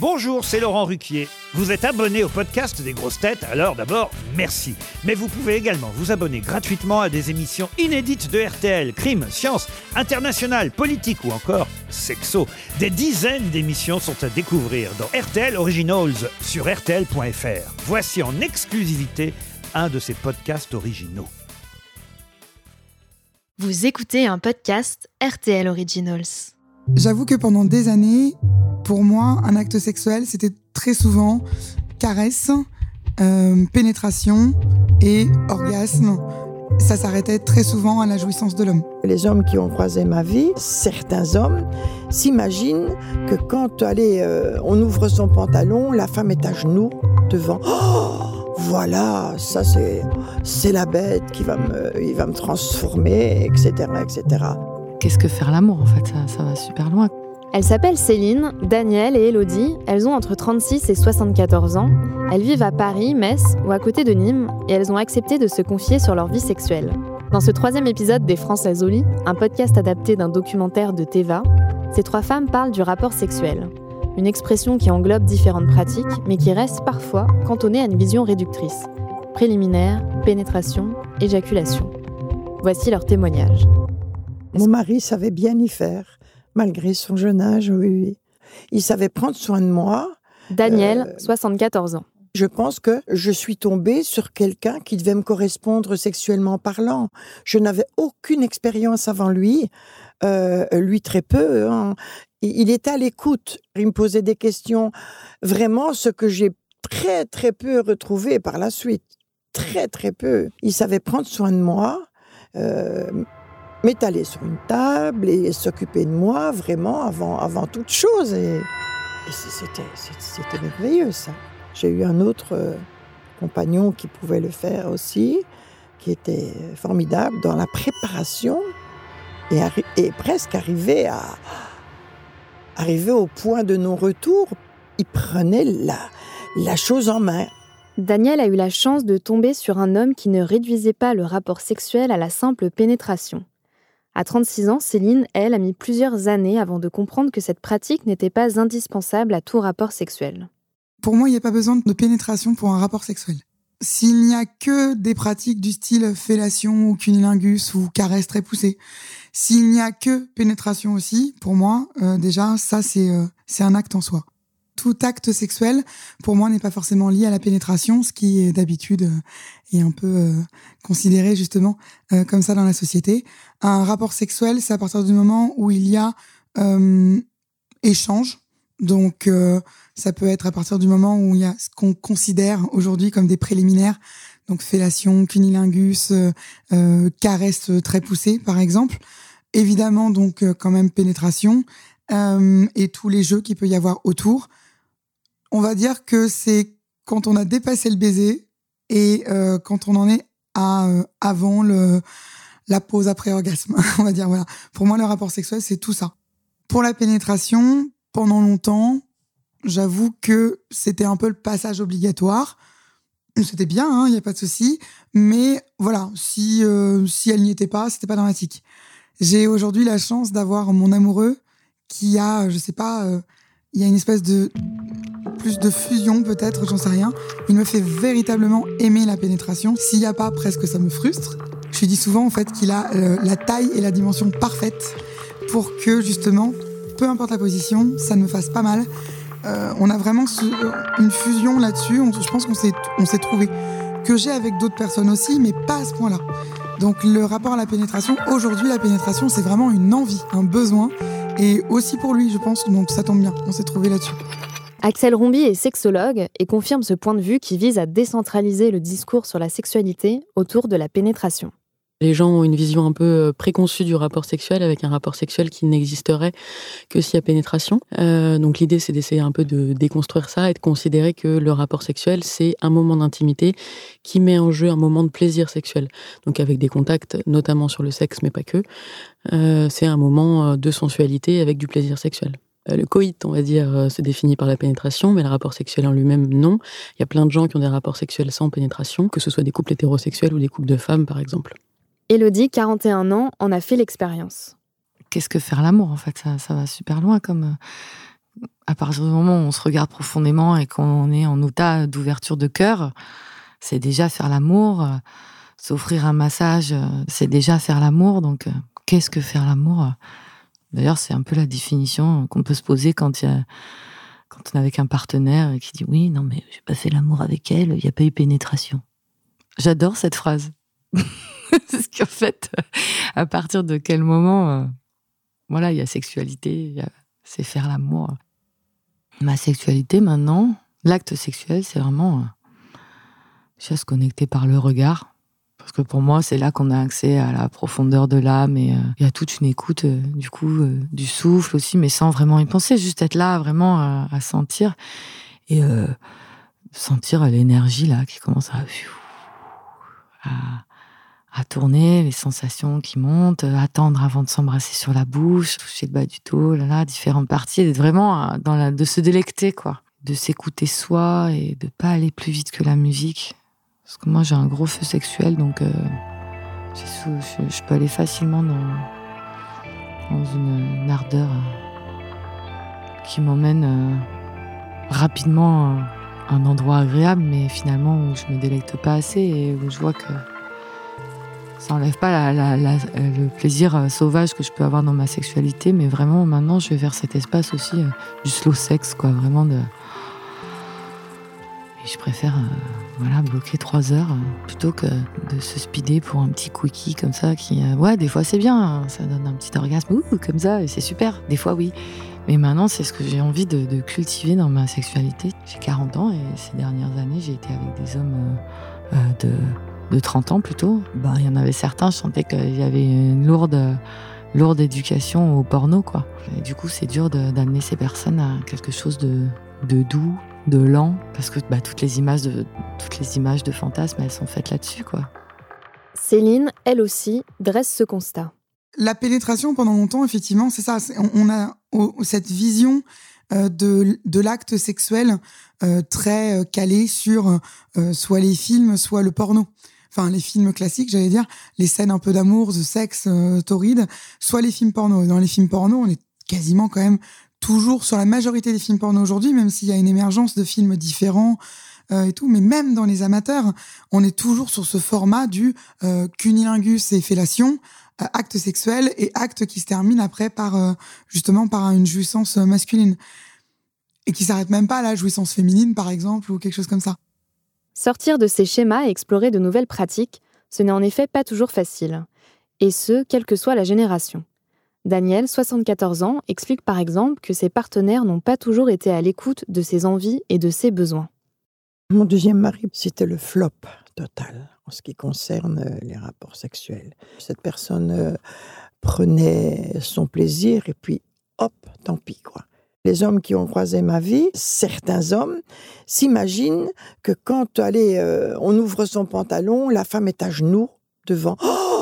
Bonjour, c'est Laurent Ruquier. Vous êtes abonné au podcast des grosses têtes, alors d'abord, merci. Mais vous pouvez également vous abonner gratuitement à des émissions inédites de RTL, crime, science, international, politique ou encore sexo. Des dizaines d'émissions sont à découvrir dans RTL Originals sur RTL.fr. Voici en exclusivité un de ces podcasts originaux. Vous écoutez un podcast RTL Originals. J'avoue que pendant des années, pour moi, un acte sexuel, c'était très souvent caresse, euh, pénétration et orgasme. Ça s'arrêtait très souvent à la jouissance de l'homme. Les hommes qui ont croisé ma vie, certains hommes s'imaginent que quand allez, euh, on ouvre son pantalon, la femme est à genoux devant. Oh, voilà, ça c'est c'est la bête qui va me, il va me transformer, etc., etc. Qu'est-ce que faire l'amour en fait? Ça, ça va super loin. Elles s'appellent Céline, Danielle et Elodie. Elles ont entre 36 et 74 ans. Elles vivent à Paris, Metz ou à côté de Nîmes et elles ont accepté de se confier sur leur vie sexuelle. Dans ce troisième épisode des Françaises au lit, un podcast adapté d'un documentaire de Teva, ces trois femmes parlent du rapport sexuel. Une expression qui englobe différentes pratiques, mais qui reste parfois cantonnée à une vision réductrice. Préliminaire, pénétration, éjaculation. Voici leur témoignage. Mon mari savait bien y faire malgré son jeune âge, oui, oui. Il savait prendre soin de moi. Daniel, 74 ans. Je pense que je suis tombée sur quelqu'un qui devait me correspondre sexuellement parlant. Je n'avais aucune expérience avant lui, euh, lui très peu. Hein. Il était à l'écoute, il me posait des questions, vraiment ce que j'ai très très peu retrouvé par la suite. Très très peu. Il savait prendre soin de moi. Euh, m'étaler sur une table et s'occuper de moi vraiment avant, avant toute chose. Et, c'était merveilleux ça. J'ai eu un autre euh, compagnon qui pouvait le faire aussi, qui était formidable dans la préparation et, et presque arrivé à arriver au point de non-retour. Il prenait la, la chose en main. Daniel a eu la chance de tomber sur un homme qui ne réduisait pas le rapport sexuel à la simple pénétration. À 36 ans, Céline, elle, a mis plusieurs années avant de comprendre que cette pratique n'était pas indispensable à tout rapport sexuel. Pour moi, il n'y a pas besoin de pénétration pour un rapport sexuel. S'il n'y a que des pratiques du style fellation ou cunilingus ou caresse très poussée, s'il n'y a que pénétration aussi, pour moi, euh, déjà, ça, euh, c'est un acte en soi tout acte sexuel, pour moi, n'est pas forcément lié à la pénétration, ce qui est d'habitude euh, est un peu euh, considéré justement euh, comme ça dans la société. Un rapport sexuel, c'est à partir du moment où il y a échange. Donc, ça peut être à partir du moment où il y a ce qu'on considère aujourd'hui comme des préliminaires, donc fellation, cunilingus, caresse très poussée, par exemple. Évidemment, donc quand même pénétration et tous les jeux qu'il peut y avoir autour on va dire que c'est quand on a dépassé le baiser et euh, quand on en est à euh, avant le la pause après orgasme. on va dire voilà. Pour moi, le rapport sexuel, c'est tout ça. Pour la pénétration, pendant longtemps, j'avoue que c'était un peu le passage obligatoire. C'était bien, il hein, n'y a pas de souci. Mais voilà, si euh, si elle n'y était pas, c'était pas dramatique. J'ai aujourd'hui la chance d'avoir mon amoureux qui a, je sais pas, il y a une espèce de plus de fusion peut-être, j'en sais rien. Il me fait véritablement aimer la pénétration. S'il n'y a pas, presque ça me frustre. Je lui dis souvent en fait qu'il a euh, la taille et la dimension parfaite pour que justement, peu importe la position, ça ne me fasse pas mal. Euh, on a vraiment une fusion là-dessus. Je pense qu'on s'est, on s'est trouvé. Que j'ai avec d'autres personnes aussi, mais pas à ce point-là. Donc le rapport à la pénétration, aujourd'hui la pénétration c'est vraiment une envie, un besoin. Et aussi pour lui je pense, donc ça tombe bien, on s'est trouvé là-dessus. Axel Rombi est sexologue et confirme ce point de vue qui vise à décentraliser le discours sur la sexualité autour de la pénétration. Les gens ont une vision un peu euh, préconçue du rapport sexuel, avec un rapport sexuel qui n'existerait que s'il y a pénétration. Euh, donc l'idée, c'est d'essayer un peu de déconstruire ça et de considérer que le rapport sexuel, c'est un moment d'intimité qui met en jeu un moment de plaisir sexuel. Donc avec des contacts, notamment sur le sexe, mais pas que. Euh, c'est un moment de sensualité avec du plaisir sexuel. Euh, le coït, on va dire, euh, se définit par la pénétration, mais le rapport sexuel en lui-même, non. Il y a plein de gens qui ont des rapports sexuels sans pénétration, que ce soit des couples hétérosexuels ou des couples de femmes, par exemple. Elodie, 41 ans, en a fait l'expérience. Qu'est-ce que faire l'amour, en fait? Ça, va super loin comme, à partir du moment où on se regarde profondément et qu'on est en état d'ouverture de cœur, c'est déjà faire l'amour. S'offrir un massage, c'est déjà faire l'amour. Donc, qu'est-ce que faire l'amour? D'ailleurs, c'est un peu la définition qu'on peut se poser quand, y a, quand on est avec un partenaire qui dit oui, non, mais j'ai pas fait l'amour avec elle, il n'y a pas eu pénétration. J'adore cette phrase. Parce qu'en fait, à partir de quel moment, voilà, il y a sexualité, c'est faire l'amour. Ma sexualité maintenant, l'acte sexuel, c'est vraiment euh, se connecter par le regard. Parce que pour moi, c'est là qu'on a accès à la profondeur de l'âme et euh, y a toute une écoute, euh, du coup, euh, du souffle aussi, mais sans vraiment y penser, juste être là, vraiment à sentir. Et sentir l'énergie là qui commence à, à, à, tourner, les sensations qui montent, attendre avant de s'embrasser sur la bouche, toucher le bas du dos, là, là, différentes parties, d'être vraiment dans la, de se délecter, quoi, de s'écouter soi et de pas aller plus vite que la musique parce que moi, j'ai un gros feu sexuel, donc euh, je, peux aller facilement dans, dans une, ardeur euh, qui m'emmène euh, rapidement à un endroit agréable, mais finalement où je me délecte pas assez et où je vois que ça enlève pas le plaisir sauvage que je peux avoir dans ma sexualité, mais vraiment maintenant je vais vers cet espace aussi du slow sex, quoi, vraiment de je préfère euh, voilà, bloquer trois heures euh, plutôt que de se speeder pour un petit quickie comme ça qui, euh, ouais, des fois c'est bien, hein, ça donne un petit orgasme, ouh, comme ça, et c'est super. Des fois, oui. Mais maintenant, c'est ce que j'ai envie de, cultiver dans ma sexualité. J'ai 40 ans et ces dernières années, j'ai été avec des hommes de, de 30 ans plutôt. Ben, il y en avait certains, je sentais qu'il y avait une lourde lourde éducation au porno, quoi. Du coup, c'est dur d'amener ces personnes à quelque chose de, de doux, de lent, parce que bah, toutes les images de toutes les images de fantasmes, elles sont faites là-dessus, quoi. Céline, elle aussi, dresse ce constat. La pénétration, pendant longtemps, effectivement, c'est ça. On a cette vision euh, de, de l'acte sexuel euh, très euh, calé sur soit les films, soit le porno. Enfin, les films classiques, j'allais dire, les scènes un peu d'amour, de sexe torride, soit les films porno. Dans les films porno, on est quasiment quand même toujours sur la majorité des films porno aujourd'hui, même s'il y a une émergence de films différents euh, et tout, mais même dans les amateurs, on est toujours sur ce format du euh, cunilingus et fellation, euh, acte sexuel et acte qui se termine après par justement par une jouissance masculine et qui s'arrête même pas à la jouissance féminine par exemple ou quelque chose comme ça. Sortir de ces schémas et explorer de nouvelles pratiques, ce n'est en effet pas toujours facile, et ce, quelle que soit la génération. Daniel, 74 ans, explique par exemple que ses partenaires n'ont pas toujours été à l'écoute de ses envies et de ses besoins. Mon deuxième mari, c'était le flop total en ce qui concerne euh, les rapports sexuels. Cette personne euh, prenait son plaisir et puis hop, tant pis quoi. Les hommes qui ont croisé ma vie, certains hommes s'imaginent que quand euh, on ouvre son pantalon, la femme est à genoux devant. Oh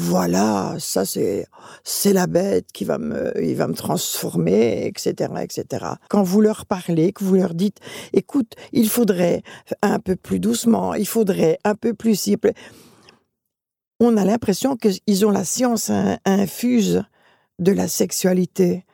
voilà, ça c'est c'est la bête qui va me il va me transformer, etc., etc. Quand vous leur parlez, que vous leur dites, écoute, il faudrait un peu plus doucement, il faudrait un peu plus simple. On a l'impression qu'ils ont la science infuse de la sexualité.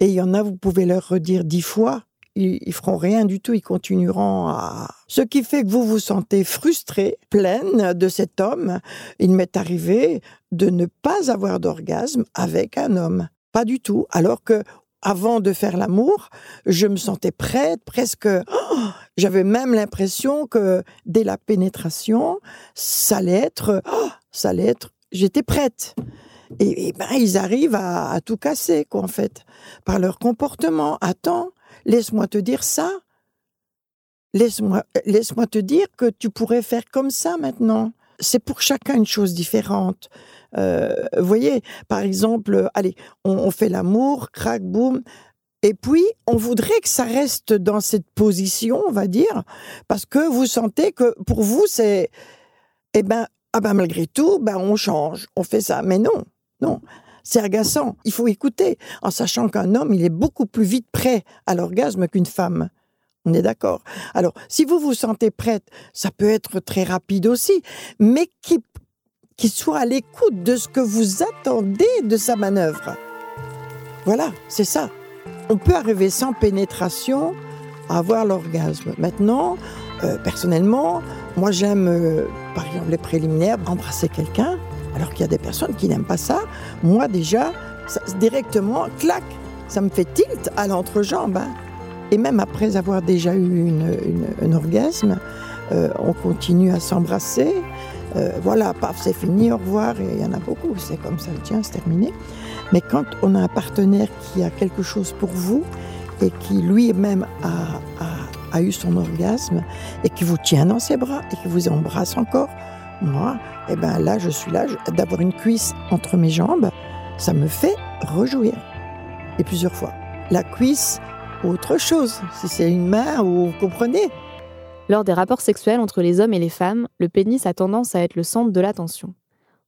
Et il y en a, vous pouvez leur redire dix fois, ils, feront rien du tout, ils continueront à... Ce qui fait que vous vous sentez frustré, pleine de cet homme. Il m'est arrivé de ne pas avoir d'orgasme avec un homme. Pas du tout. Alors que avant de faire l'amour, je me sentais prête, presque. Oh, j'avais même l'impression que dès la pénétration, ça allait être. Oh, ça allait être. J'étais prête. Et, ben, ils arrivent à, à, tout casser, quoi, en fait, par leur comportement. Attends, Laisse-moi te dire ça. Laisse-moi laisse te dire que tu pourrais faire comme ça maintenant. C'est pour chacun une chose différente. Euh, vous voyez, par exemple, allez, on, fait l'amour, crac, boum, et puis, on voudrait que ça reste dans cette position, on va dire, parce que vous sentez que pour vous, c'est, eh ben, ah ben malgré tout, ben on change, on fait ça. Mais non, non. C'est agaçant. Il faut écouter, en sachant qu'un homme, il est beaucoup plus vite prêt à l'orgasme qu'une femme. On est d'accord. Alors, si vous vous sentez prête, ça peut être très rapide aussi, mais qui, qui soit à l'écoute de ce que vous attendez de sa manœuvre. Voilà, c'est ça. On peut arriver sans pénétration à avoir l'orgasme. Maintenant, euh, personnellement, moi j'aime, euh, par exemple, les préliminaires, embrasser quelqu'un, alors qu'il y a des personnes qui n'aiment pas ça. Moi déjà, directement, clac, ça me fait tilt à l'entrejambe. Hein. Et même après avoir déjà eu un orgasme, euh, on continue à s'embrasser. Euh, voilà, paf, c'est fini, au revoir. Et il y en a beaucoup, c'est comme ça, tiens, c'est terminé. Mais quand on a un partenaire qui a quelque chose pour vous et qui lui-même a, eu son orgasme et qui vous tient dans ses bras et qui vous embrasse encore, moi, eh ben là, je suis là, d'avoir une cuisse entre mes jambes, ça me fait rejouir. Et plusieurs fois. La cuisse, autre chose, si c'est une main, ou vous comprenez. Lors des rapports sexuels entre les hommes et les femmes, le pénis a tendance à être le centre de l'attention.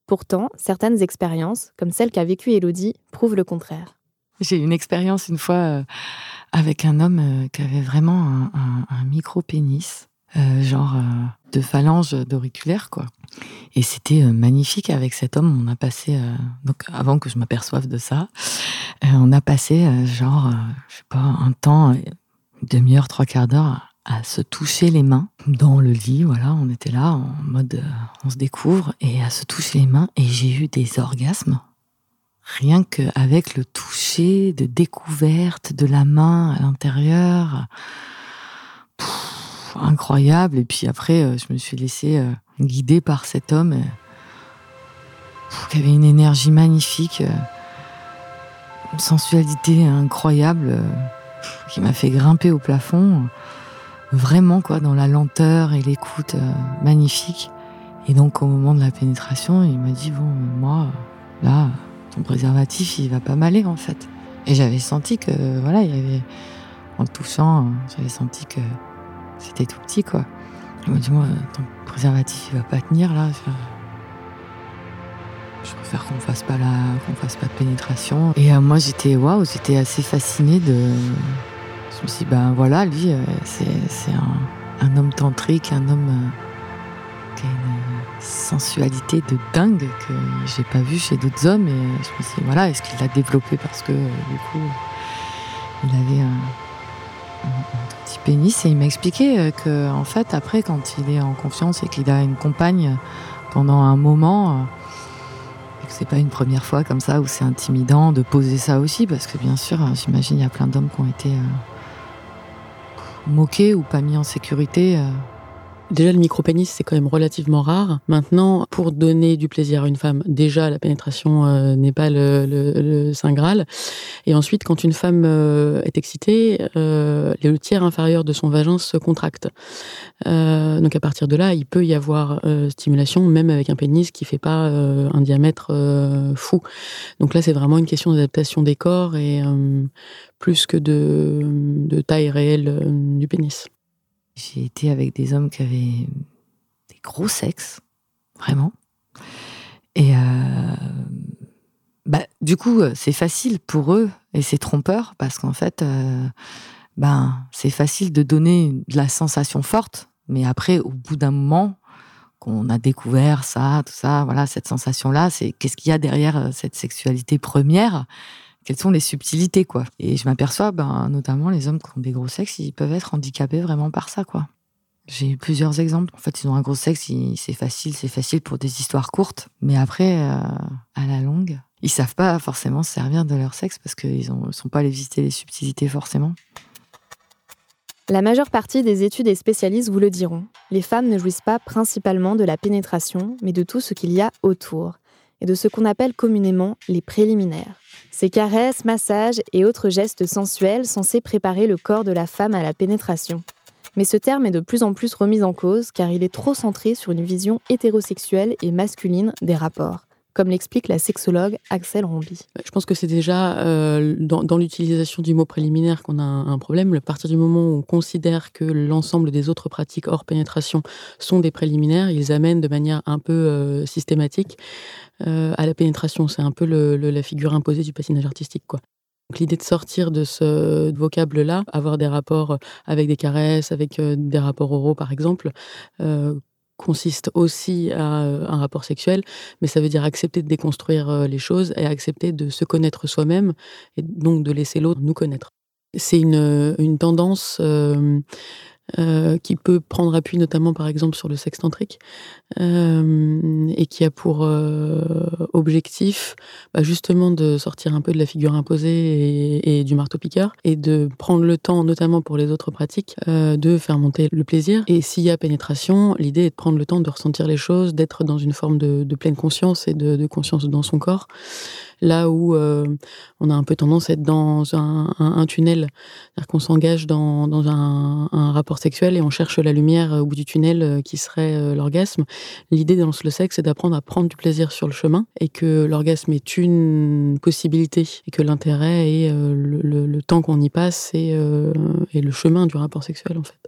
Pourtant, certaines expériences, comme celle qu'a vécue Elodie, prouvent le contraire. J'ai eu une expérience une fois euh, avec un homme euh, qui avait vraiment un, micro-pénis, euh, genre de phalange d'auriculaire, quoi. Et c'était magnifique avec cet homme. On a passé, donc avant que je m'aperçoive de ça, on a passé genre, je sais pas, un temps, demi-heure, trois quarts d'heure à se toucher les mains dans le lit. Voilà, on était là en mode euh, on se découvre et à se toucher les mains. Et j'ai eu des orgasmes rien qu'avec le toucher de découverte de la main à l'intérieur. Incroyable. Et puis après, euh, je me suis laissée euh, guider par cet homme qui avait une énergie magnifique, une sensualité incroyable qui m'a fait grimper au plafond vraiment quoi dans la lenteur et l'écoute euh, magnifique. Et donc au moment de la pénétration, il m'a dit bon moi là ton préservatif il va pas m'aller en fait. Et j'avais senti que voilà il avait en le touchant j'avais senti que c'était tout petit quoi. Il m'a dit moi ton préservatif il va pas tenir là. Je préfère qu'on fasse pas la qu'on fasse pas de pénétration. Et euh, moi j'étais waouh j'étais assez fascinée de je me suis dit, ben voilà, lui, euh, c'est un, homme tantrique, un homme euh, qui a une sensualité de dingue que j'ai pas vu chez d'autres hommes. Et je me suis dit, voilà, est-ce qu'il l'a développé parce que du coup, il avait un, petit pénis et il m'a expliqué euh, que en fait après quand il est en confiance et qu'il a une compagne pendant un moment et que c'est pas une première fois comme ça où c'est intimidant de poser ça aussi parce que bien sûr j'imagine il y a plein d'hommes qui ont été moqué ou pas mis en sécurité. Euh. Déjà, le micro-pénis, c'est quand même relativement rare. Maintenant, pour donner du plaisir à une femme, déjà, la pénétration euh, n'est pas le, le, Saint Graal. Et ensuite, quand une femme euh, est excitée, le tiers inférieur de son vagin se contracte. donc, à partir de là, il peut y avoir stimulation, même avec un pénis qui fait pas un diamètre fou. Donc là, c'est vraiment une question d'adaptation des corps et plus que de, taille réelle euh, du pénis. J'ai été avec des hommes qui avaient des gros sexes, vraiment. Et euh, bah, du coup, c'est facile pour eux et c'est trompeur parce qu'en fait, euh, ben, c'est facile de donner de la sensation forte, mais après, au bout d'un moment, qu'on a découvert ça, tout ça, voilà, cette sensation-là, c'est qu'est-ce qu'il y a derrière cette sexualité première? Quelles sont les subtilités, quoi. Et je m'aperçois, ben, notamment les hommes qui ont des gros sexes, ils peuvent être handicapés vraiment par ça, quoi. J'ai eu plusieurs exemples. En fait, ils ont un gros sexe, c'est facile, c'est facile pour des histoires courtes. Mais après, euh, à la longue, ils savent pas forcément se servir de leur sexe parce qu'ils ne sont pas allés visiter les subtilités forcément. La majeure partie des études et spécialistes vous le diront. Les femmes ne jouissent pas principalement de la pénétration, mais de tout ce qu'il y a autour, et de ce qu'on appelle communément les préliminaires. Ces caresses, massages et autres gestes sensuels censés préparer le corps de la femme à la pénétration. Mais ce terme est de plus en plus remis en cause car il est trop centré sur une vision hétérosexuelle et masculine des rapports comme l'explique la sexologue Axel Rombi. Je pense que c'est déjà euh, dans, l'utilisation du mot préliminaire qu'on a un, problème. À partir du moment où on considère que l'ensemble des autres pratiques hors pénétration sont des préliminaires, ils amènent de manière un peu euh, systématique euh, à la pénétration. C'est un peu la figure imposée du patinage artistique, quoi. l'idée de sortir de ce vocable-là, avoir des rapports avec des caresses, avec des rapports oraux par exemple, consiste aussi à euh, un rapport sexuel, mais ça veut dire accepter de déconstruire euh, les choses et accepter de se connaître soi-même et donc de laisser l'autre nous connaître. C'est une, une tendance euh, qui peut prendre appui notamment par exemple sur le sexe tantrique euh, et qui a pour euh, objectif bah, justement de sortir un peu de la figure imposée et, du marteau-piqueur et de prendre le temps notamment pour les autres pratiques de faire monter le plaisir. Et s'il y a pénétration l'idée est de prendre le temps de ressentir les choses d'être dans une forme de, pleine conscience et de conscience dans son corps là où euh, on a un peu tendance à être dans un, tunnel, c'est-à-dire qu'on s'engage dans, un, rapport sexuel et on cherche la lumière au bout du tunnel euh, qui serait euh, l'orgasme. L'idée dans le sexe, c'est d'apprendre à prendre du plaisir sur le chemin et que l'orgasme est une possibilité et que l'intérêt est le, temps qu'on y passe et, et le chemin du rapport sexuel en fait.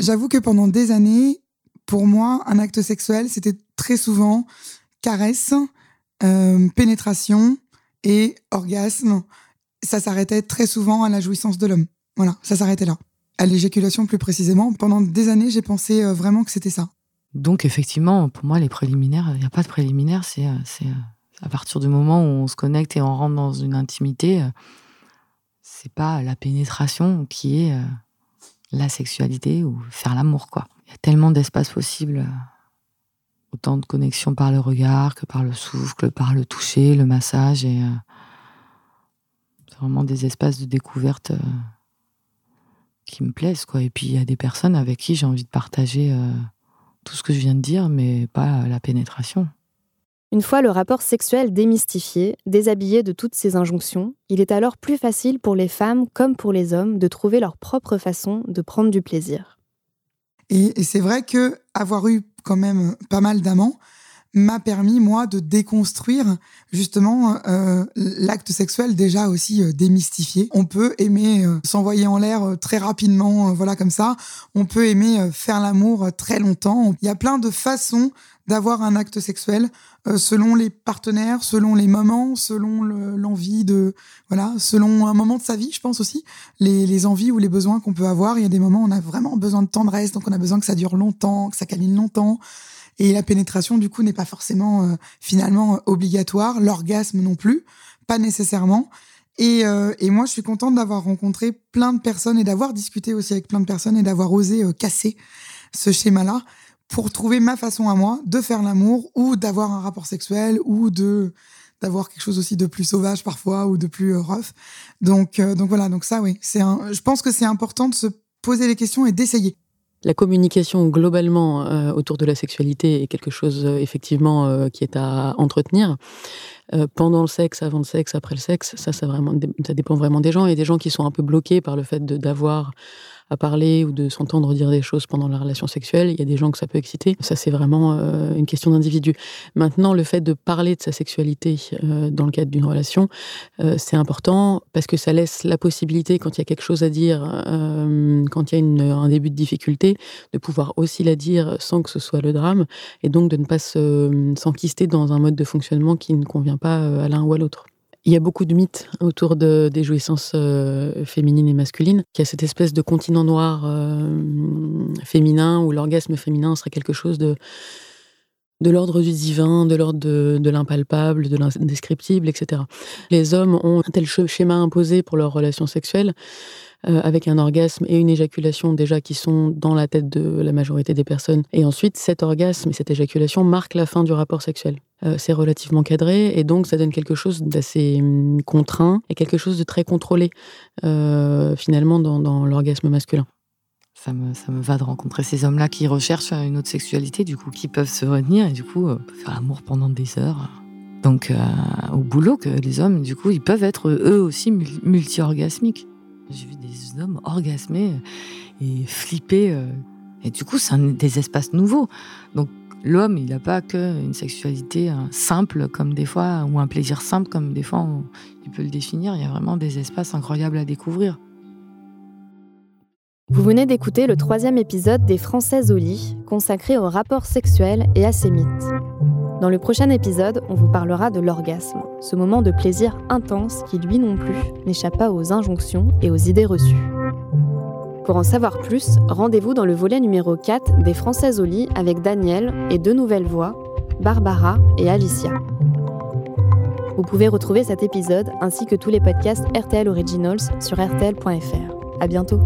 J'avoue que pendant des années, pour moi, un acte sexuel, c'était très souvent caresse, euh, pénétration et orgasme, ça s'arrêtait très souvent à la jouissance de l'homme. Voilà, ça s'arrêtait là. À l'éjaculation plus précisément. Pendant des années, j'ai pensé euh, vraiment que c'était ça. Donc effectivement, pour moi, les préliminaires, il n'y a pas de préliminaires. C'est euh, à partir du moment où on se connecte et on rentre dans une intimité, c'est pas la pénétration qui est la sexualité ou faire l'amour, quoi. Il y a tellement d'espace possible autant de connexion par le regard que par le souffle, par le toucher, le massage. Et euh, c'est vraiment des espaces de découverte euh, qui me plaisent. Quoi. Et puis il y a des personnes avec qui j'ai envie de partager euh, tout ce que je viens de dire, mais pas la pénétration. Une fois le rapport sexuel démystifié, déshabillé de toutes ces injonctions, il est alors plus facile pour les femmes comme pour les hommes de trouver leur propre façon de prendre du plaisir. Et, c'est vrai que avoir eu quand même pas mal d'amants m'a permis moi de déconstruire justement euh, l'acte sexuel déjà aussi euh, démystifié. On peut aimer euh, s'envoyer en l'air euh, très rapidement, voilà comme ça. On peut aimer faire l'amour très longtemps. Il y a plein de façons d'avoir un acte sexuel selon les partenaires, selon les moments, selon l'envie de voilà, selon un moment de sa vie, je pense aussi les, les envies ou les besoins qu'on peut avoir. Il y a des moments où on a vraiment besoin de tendresse, donc on a besoin que ça dure longtemps, que ça câline longtemps. Et la pénétration, du coup, n'est pas forcément euh, finalement obligatoire. L'orgasme non plus, pas nécessairement. Et, euh, et moi, je suis contente d'avoir rencontré plein de personnes et d'avoir discuté aussi avec plein de personnes et d'avoir osé euh, casser ce schéma-là pour trouver ma façon à moi de faire l'amour ou d'avoir un rapport sexuel ou de d'avoir quelque chose aussi de plus sauvage parfois ou de plus rough. Donc donc voilà, donc ça oui, c'est un je pense que c'est important de se poser les questions et d'essayer la communication globalement euh, autour de la sexualité est quelque chose euh, effectivement euh, qui est à entretenir. pendant le sexe, avant le sexe, après le sexe, ça, ça, dépend vraiment des gens. Et des gens qui sont un peu bloqués par le fait d'avoir à parler ou de s'entendre dire des choses pendant la relation sexuelle. Il y a des gens que ça peut exciter. Ça, c'est vraiment euh, une question d'individu. Maintenant, le fait de parler de sa sexualité euh, dans le cadre d'une relation, euh, c'est important parce que ça laisse la possibilité, quand il y a quelque chose à dire, quand il y a un début de difficulté, de pouvoir aussi la dire sans que ce soit le drame et donc de ne pas s'enquister dans un mode de fonctionnement qui ne convient pas à l'un ou à l'autre. Il y a beaucoup de mythes autour de, des jouissances euh, féminines et masculines. Il y a cette espèce de continent noir euh, féminin où l'orgasme féminin serait quelque chose de, de l'ordre du divin, de l'ordre de, l'impalpable, de l'indescriptible, etc. Les hommes ont un tel schéma imposé pour leurs relations sexuelles euh, avec un orgasme et une éjaculation déjà qui sont dans la tête de la majorité des personnes. Et ensuite, cet orgasme et cette éjaculation marquent la fin du rapport sexuel. Euh, c'est relativement cadré et donc ça donne quelque chose d'assez hum, contraint et quelque chose de très contrôlé euh, finalement dans, l'orgasme masculin. Ça me, ça me va de rencontrer ces hommes-là qui recherchent une autre sexualité, du coup, qui peuvent se retenir et du coup faire l'amour pendant des heures. Donc, au boulot, que les hommes, du coup, ils peuvent être eux aussi multi-orgasmiques. J'ai vu des hommes orgasmés et flippés. Euh. Et du coup, c'est des espaces nouveaux. Donc, l'homme, il n'a pas qu'une sexualité euh, simple, comme des fois, ou un plaisir simple, comme des fois, il peut le définir. Il y a vraiment des espaces incroyables à découvrir. Vous venez d'écouter le troisième épisode des Françaises au lit, consacré au rapport sexuel et à ses mythes. Dans le prochain épisode, on vous parlera de l'orgasme, ce moment de plaisir intense qui, lui non plus, n'échappe pas aux injonctions et aux idées reçues. Pour en savoir plus, rendez-vous dans le volet numéro 4 des Françaises au lit avec Daniel et deux nouvelles voix, Barbara et Alicia. Vous pouvez retrouver cet épisode ainsi que tous les podcasts RTL Originals sur rtl.fr. À bientôt.